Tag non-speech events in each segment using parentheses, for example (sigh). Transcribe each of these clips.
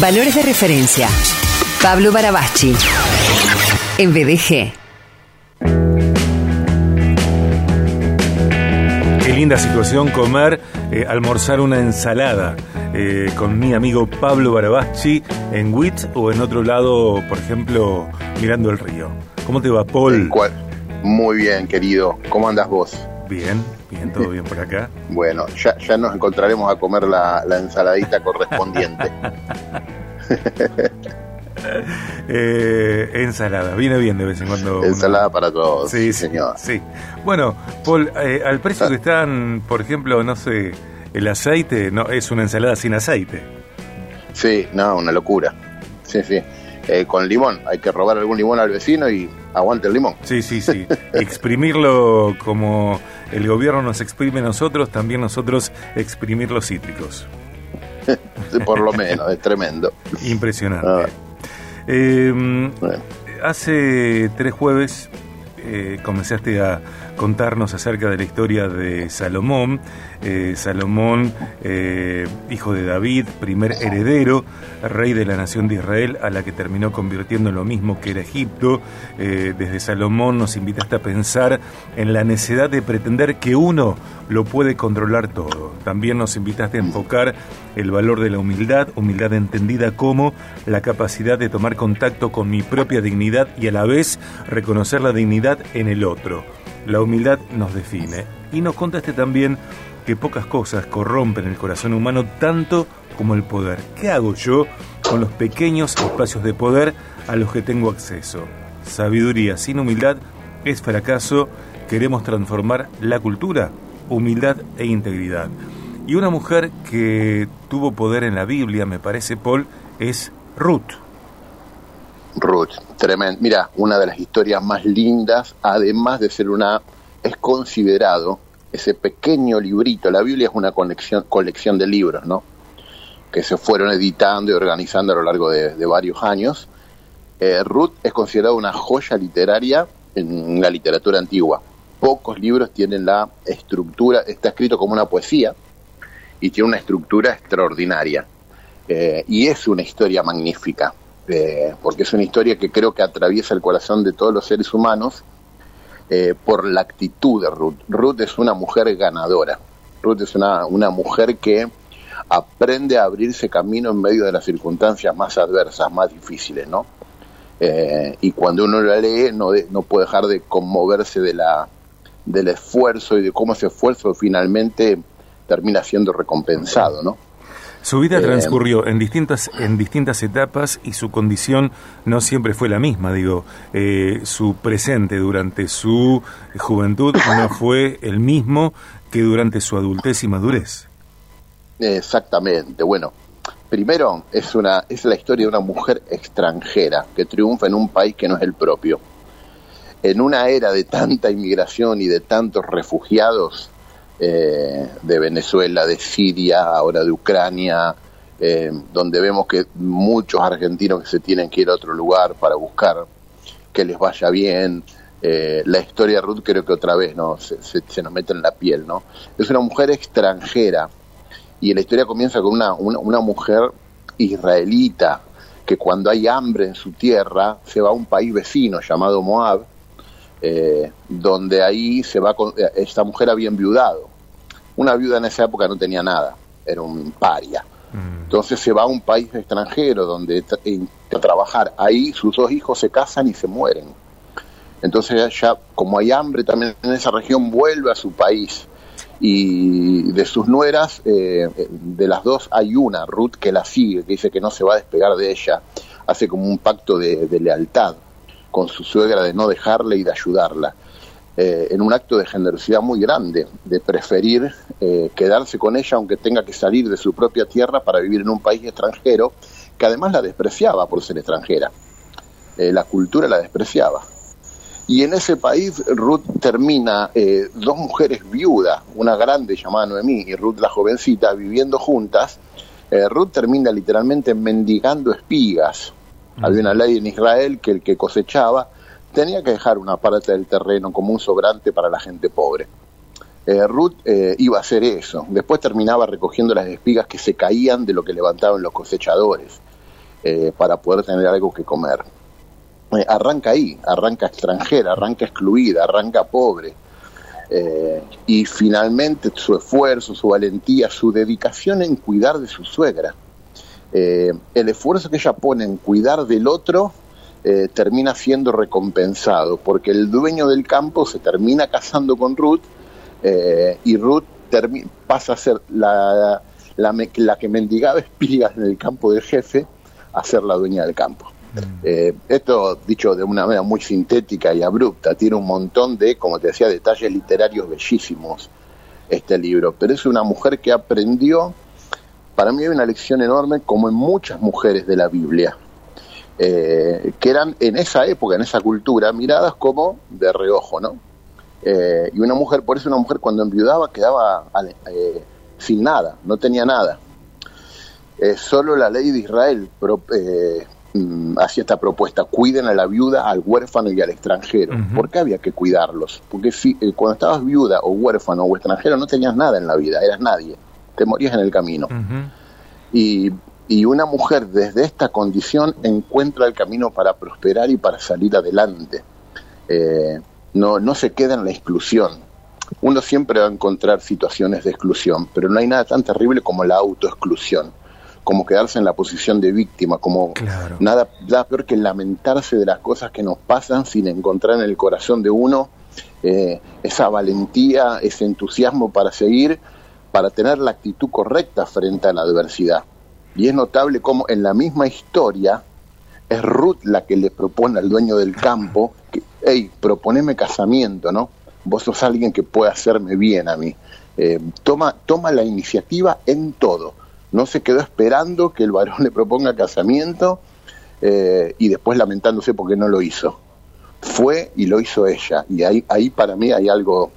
Valores de referencia. Pablo Barabachi. En BDG. Qué linda situación comer, eh, almorzar una ensalada eh, con mi amigo Pablo Barabachi en WIT o en otro lado, por ejemplo, mirando el río. ¿Cómo te va, Paul? Muy bien, querido. ¿Cómo andas vos? Bien, bien, todo bien por acá. (laughs) bueno, ya, ya nos encontraremos a comer la, ensaladita correspondiente. (laughs) (laughs) eh, ensalada, viene bien de vez en cuando. Ensalada para todos. Sí, señor. Sí. Bueno, Paul, eh, al precio que están, por ejemplo, no sé, el aceite, no es una ensalada sin aceite. Sí, no, una locura. Sí, sí. Eh, con limón, hay que robar algún limón al vecino y aguante el limón. Sí, sí, sí. (laughs) Exprimirlo como el gobierno nos exprime a nosotros, también nosotros exprimir los cítricos. Por lo menos, es tremendo. Impresionante. Ah. Eh, hace tres jueves eh, comenzaste a contarnos acerca de la historia de Salomón. Eh, Salomón, eh, hijo de David, primer heredero, rey de la nación de Israel, a la que terminó convirtiendo en lo mismo que era Egipto. desde Salomón nos invitaste a pensar en la necesidad de pretender que uno lo puede controlar todo. También nos invitaste a enfocar el valor de la humildad, humildad entendida como la capacidad de tomar contacto con mi propia dignidad y a la vez reconocer la dignidad en el otro. La humildad nos define. Y nos contaste también que pocas cosas corrompen el corazón humano tanto como el poder. ¿Qué hago yo con los pequeños espacios de poder a los que tengo acceso? Sabiduría sin humildad es fracaso. Queremos transformar la cultura, humildad e integridad. Y una mujer que tuvo poder en la Biblia, me parece, Paul, es Ruth. Ruth, tremendo. Mira, una de las historias más lindas, además de ser una, es considerado ese pequeño librito. La Biblia es una colección, colección de libros, ¿no? Que se fueron editando y organizando a lo largo de, varios años. Eh, Ruth es considerada una joya literaria en la literatura antigua. Pocos libros tienen la estructura, está escrito como una poesía y tiene una estructura extraordinaria. Eh, y es una historia magnífica porque es una historia que creo que atraviesa el corazón de todos los seres humanos eh, por la actitud de Ruth. Ruth es una mujer ganadora. Ruth es una, una mujer que aprende a abrirse camino en medio de las circunstancias más adversas, más difíciles, ¿no? Eh, y cuando uno la lee no, no puede dejar de conmoverse de la, del esfuerzo y de cómo ese esfuerzo finalmente termina siendo recompensado, ¿no? Su vida eh, transcurrió en distintas, en distintas etapas y su condición no siempre fue la misma, digo, eh, su presente durante su juventud (coughs) no fue el mismo que durante su adultez y madurez. Exactamente, bueno, primero es, una, es la historia de una mujer extranjera que triunfa en un país que no es el propio. En una era de tanta inmigración y de tantos refugiados, eh, de Venezuela, de Siria, ahora de Ucrania, eh, donde vemos que muchos argentinos que se tienen que ir a otro lugar para buscar que les vaya bien. Eh, la historia de Ruth creo que otra vez ¿no? Se, nos mete en la piel. ¿no? Es una mujer extranjera y la historia comienza con una, una, mujer israelita que cuando hay hambre en su tierra se va a un país vecino llamado Moab, donde ahí se va con, esta mujer había enviudado una viuda en esa época no tenía nada, era un paria. Mm. Entonces se va a un país extranjero donde a trabajar. Ahí sus dos hijos se casan y se mueren. Entonces ya, como hay hambre también en esa región, vuelve a su país. Y de sus nueras, eh, de las dos hay una, Ruth, que la sigue, que dice que no se va a despegar de ella. Hace como un pacto de lealtad con su suegra de no dejarle y de ayudarla. Eh, en un acto de generosidad muy grande, de preferir eh, quedarse con ella aunque tenga que salir de su propia tierra para vivir en un país extranjero, que además la despreciaba por ser extranjera. Eh, la cultura la despreciaba. Y en ese país Ruth termina, dos mujeres viudas, una grande llamada Noemí y Ruth la jovencita, viviendo juntas. Ruth termina literalmente mendigando espigas. Había una ley en Israel que el que cosechaba tenía que dejar una parte del terreno como un sobrante para la gente pobre. Eh, Ruth eh, iba a hacer eso. Después terminaba recogiendo las espigas que se caían de lo que levantaban los cosechadores. eh, para poder tener algo que comer. Arranca ahí, arranca extranjera, arranca excluida, arranca pobre. Y finalmente su esfuerzo, su valentía, su dedicación en cuidar de su suegra. el esfuerzo que ella pone en cuidar del otro termina siendo recompensado, porque el dueño del campo se termina casando con Ruth y Ruth pasa a ser la, la, la que mendigaba espigas en el campo del jefe a ser la dueña del campo. Mm. Eh, esto dicho de una manera muy sintética y abrupta, tiene un montón de, como te decía, detalles literarios bellísimos este libro, pero es una mujer que aprendió, para mí hay una lección enorme, como en muchas mujeres de la Biblia, eh, que eran en esa época, en esa cultura, miradas como de reojo, ¿no? Eh, y una mujer, por eso una mujer cuando enviudaba quedaba sin nada, no tenía nada. Eh, solo la ley de Israel eh, mm, hacía esta propuesta, cuiden a la viuda, al huérfano y al extranjero. ¿Por qué había que cuidarlos? Porque si, eh, cuando estabas viuda o huérfano o extranjero no tenías nada en la vida, eras nadie, te morías en el camino. y, y una mujer desde esta condición encuentra el camino para prosperar y para salir adelante. no, no se queda en la exclusión, uno siempre va a encontrar situaciones de exclusión, pero no hay nada tan terrible como la autoexclusión, como quedarse en la posición de víctima, como nada, nada, peor que lamentarse de las cosas que nos pasan sin encontrar en el corazón de uno eh, esa valentía, ese entusiasmo para seguir, para tener la actitud correcta frente a la adversidad. Y es notable cómo en la misma historia es Ruth la que le propone al dueño del campo que, hey, proponeme casamiento, ¿no? vos sos alguien que puede hacerme bien a mí. Eh, toma, toma la iniciativa en todo. No se quedó esperando que el varón le proponga casamiento eh, y después lamentándose porque no lo hizo. Fue y lo hizo ella. Y ahí, ahí para mí hay algo,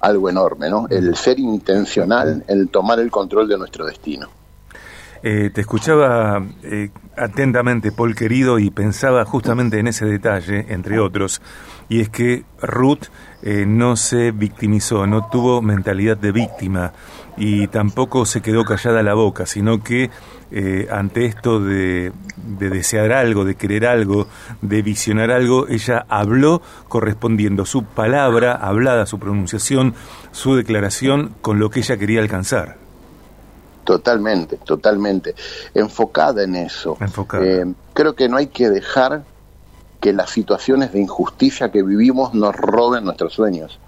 algo enorme, ¿no? El ser intencional, el tomar el control de nuestro destino. Eh, te escuchaba atentamente, Paul querido, y pensaba justamente en ese detalle, entre otros, y es que Ruth eh, no se victimizó, no tuvo mentalidad de víctima y tampoco se quedó callada la boca, sino que eh, ante esto de, desear algo, de querer algo, de visionar algo, ella habló correspondiendo su palabra hablada, su pronunciación, su declaración con lo que ella quería alcanzar. Totalmente, totalmente. Enfocada en eso. Enfocada. Eh, creo que no hay que dejar que las situaciones de injusticia que vivimos nos roben nuestros sueños.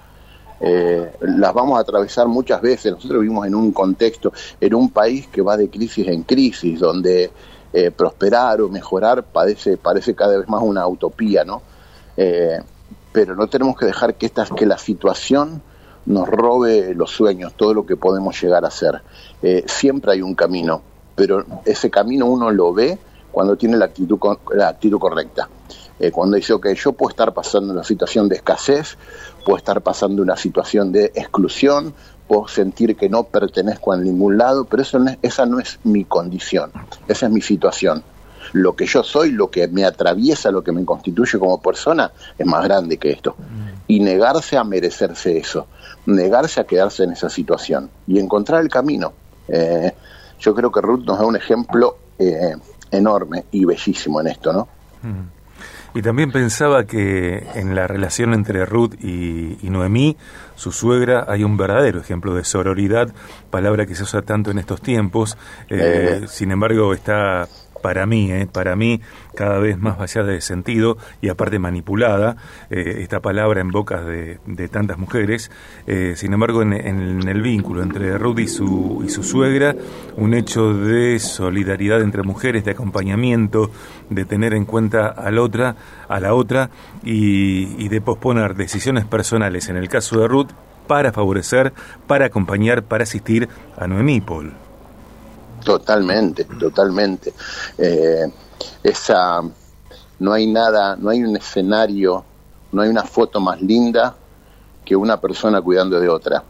Eh, las vamos a atravesar muchas veces. Nosotros vivimos en un contexto, en un país que va de crisis en crisis, donde eh, prosperar o mejorar parece, parece cada vez más una utopía, ¿no? Eh, pero no tenemos que dejar que, esta, que la situación nos robe los sueños, todo lo que podemos llegar a ser. siempre hay un camino, pero ese camino uno lo ve cuando tiene la actitud, la actitud correcta. Eh, cuando dice, que yo puedo estar pasando una situación de escasez, puedo estar pasando una situación de exclusión, puedo sentir que no pertenezco a ningún lado, pero eso esa no es mi condición, esa es mi situación. Lo que yo soy, lo que me atraviesa, lo que me constituye como persona, es más grande que esto. Y negarse a merecerse eso, negarse a quedarse en esa situación y encontrar el camino. Eh, yo creo que Ruth nos da un ejemplo eh, enorme y bellísimo en esto, ¿no? Y también pensaba que en la relación entre Ruth y, Noemí, su suegra, hay un verdadero ejemplo de sororidad, palabra que se usa tanto en estos tiempos. Eh, eh. Sin embargo, está para mí, eh, para mí cada vez más vaciada de sentido y aparte manipulada, eh, esta palabra en bocas de, tantas mujeres. Eh, sin embargo, en, el vínculo entre Ruth y su, y su suegra, un hecho de solidaridad entre mujeres, de acompañamiento, de tener en cuenta a la otra, a la otra y, de posponer decisiones personales, en el caso de Ruth, para favorecer, para acompañar, para asistir a Noemí Paul. Totalmente, totalmente. Eh, esa, no hay nada, no hay un escenario, no hay una foto más linda que una persona cuidando de otra.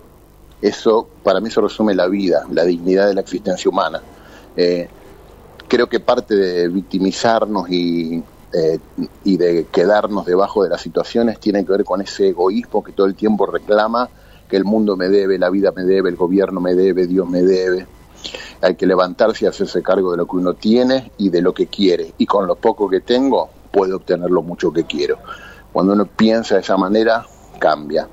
Eso, para mí, eso resume la vida, la dignidad de la existencia humana. Eh, creo que parte de victimizarnos y, eh, y de quedarnos debajo de las situaciones tiene que ver con ese egoísmo que todo el tiempo reclama que el mundo me debe, la vida me debe, el gobierno me debe, Dios me debe hay que levantarse y hacerse cargo de lo que uno tiene y de lo que quiere. Y con lo poco que tengo, puedo obtener lo mucho que quiero. Cuando uno piensa de esa manera, cambia.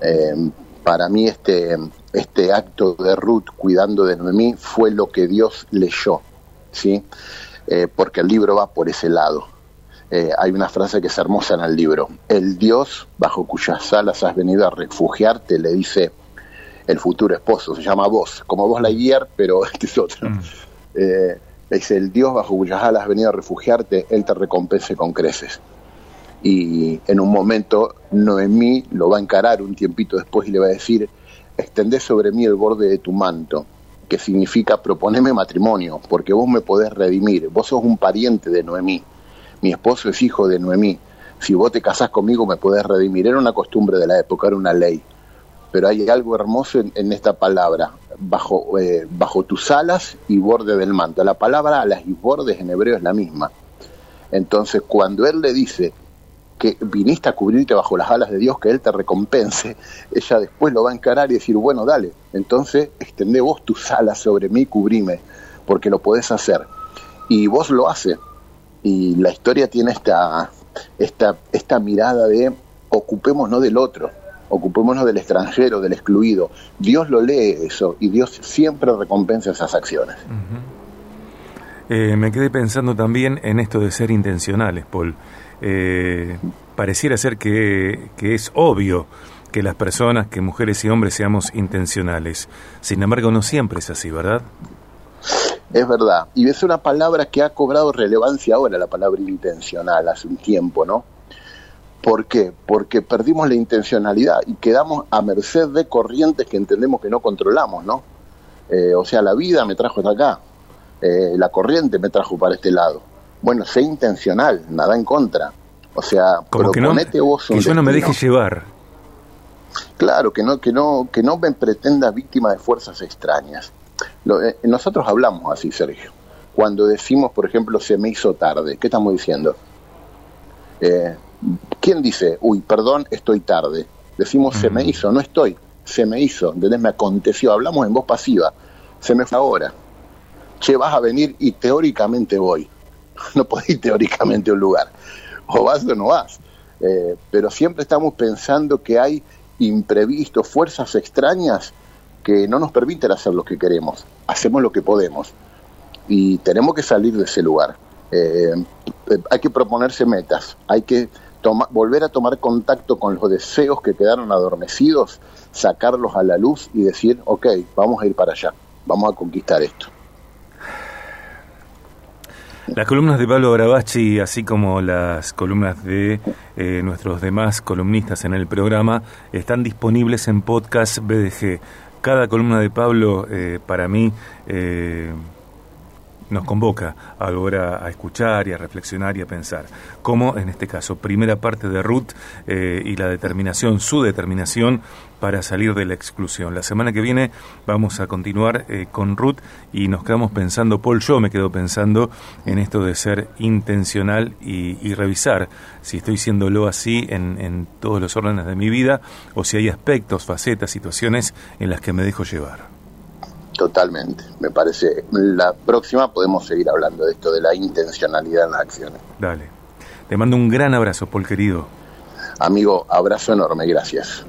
Eh, para mí este, este acto de Ruth cuidando de Noemí fue lo que Dios leyó, ¿sí? Eh, porque el libro va por ese lado. Eh, hay una frase que es hermosa en el libro. El Dios bajo cuyas alas has venido a refugiarte le dice el futuro esposo, se llama vos, como vos la guiar, pero (laughs) este es otro. Mm. Eh, es el Dios bajo cuyas alas has venido a refugiarte, Él te recompense con creces. Y en un momento Noemí lo va a encarar un tiempito después y le va a decir, extendé sobre mí el borde de tu manto, que significa proponeme matrimonio, porque vos me podés redimir, vos sos un pariente de Noemí, mi esposo es hijo de Noemí, si vos te casás conmigo me podés redimir. Era una costumbre de la época, era una ley. Pero hay algo hermoso en, esta palabra, bajo, eh, bajo tus alas y borde del manto. La palabra alas y bordes en hebreo es la misma. Entonces, cuando él le dice que viniste a cubrirte bajo las alas de Dios, que Él te recompense, ella después lo va a encarar y decir, bueno, dale, entonces extende vos tus alas sobre mí, cubrime, porque lo podés hacer. Y vos lo haces. Y la historia tiene esta, esta, esta mirada de ocupémonos del otro, ocupémonos del extranjero, del excluido. Dios lo lee eso y Dios siempre recompensa esas acciones. Eh, me quedé pensando también en esto de ser intencionales, Paul. Eh, pareciera ser que, que es obvio que las personas, que mujeres y hombres seamos intencionales. Sin embargo, no siempre es así, ¿verdad? Es verdad. Y es una palabra que ha cobrado relevancia ahora, la palabra intencional, hace un tiempo, ¿no? ¿Por qué? Porque perdimos la intencionalidad y quedamos a merced de corrientes que entendemos que no controlamos, ¿no? Eh, o sea, la vida me trajo hasta acá, eh, la corriente me trajo para este lado. Bueno, sé intencional, nada en contra. O sea, Como que, no, vos que yo no me deje llevar. Claro, que no, que no, que no me pretenda víctima de fuerzas extrañas. Eh, nosotros hablamos así, Sergio. Cuando decimos, por ejemplo, se me hizo tarde, ¿qué estamos diciendo? ¿Quién dice, uy, perdón, estoy tarde? Decimos, se me hizo, no estoy, se me hizo, ¿entendés? Me aconteció, hablamos en voz pasiva, se me fue ahora. Che, vas a venir y teóricamente voy. (laughs) No podés ir teóricamente a un lugar. O vas o no vas. Eh, pero siempre estamos pensando que hay imprevistos, fuerzas extrañas que no nos permiten hacer lo que queremos, hacemos lo que podemos y tenemos que salir de ese lugar. Eh, eh, hay que proponerse metas, hay que volver a tomar contacto con los deseos que quedaron adormecidos, sacarlos a la luz y decir, ok, vamos a ir para allá, vamos a conquistar esto. Las columnas de Pablo Bravachi, así como las columnas de eh, nuestros demás columnistas en el programa, están disponibles en podcast BDG cada columna de Pablo eh, para mí eh, nos convoca a volver a, escuchar y a reflexionar y a pensar. Como en este caso, primera parte de Ruth eh, y la determinación, su determinación para salir de la exclusión. La semana que viene vamos a continuar eh, con Ruth y nos quedamos pensando, Paul, yo me quedo pensando en esto de ser intencional y, revisar si estoy siéndolo así en, en todos los órdenes de mi vida o si hay aspectos, facetas, situaciones en las que me dejo llevar. Totalmente, me parece. La próxima podemos seguir hablando de esto, de la intencionalidad en las acciones. Dale. Te mando un gran abrazo, Paul querido. Amigo, abrazo enorme, gracias.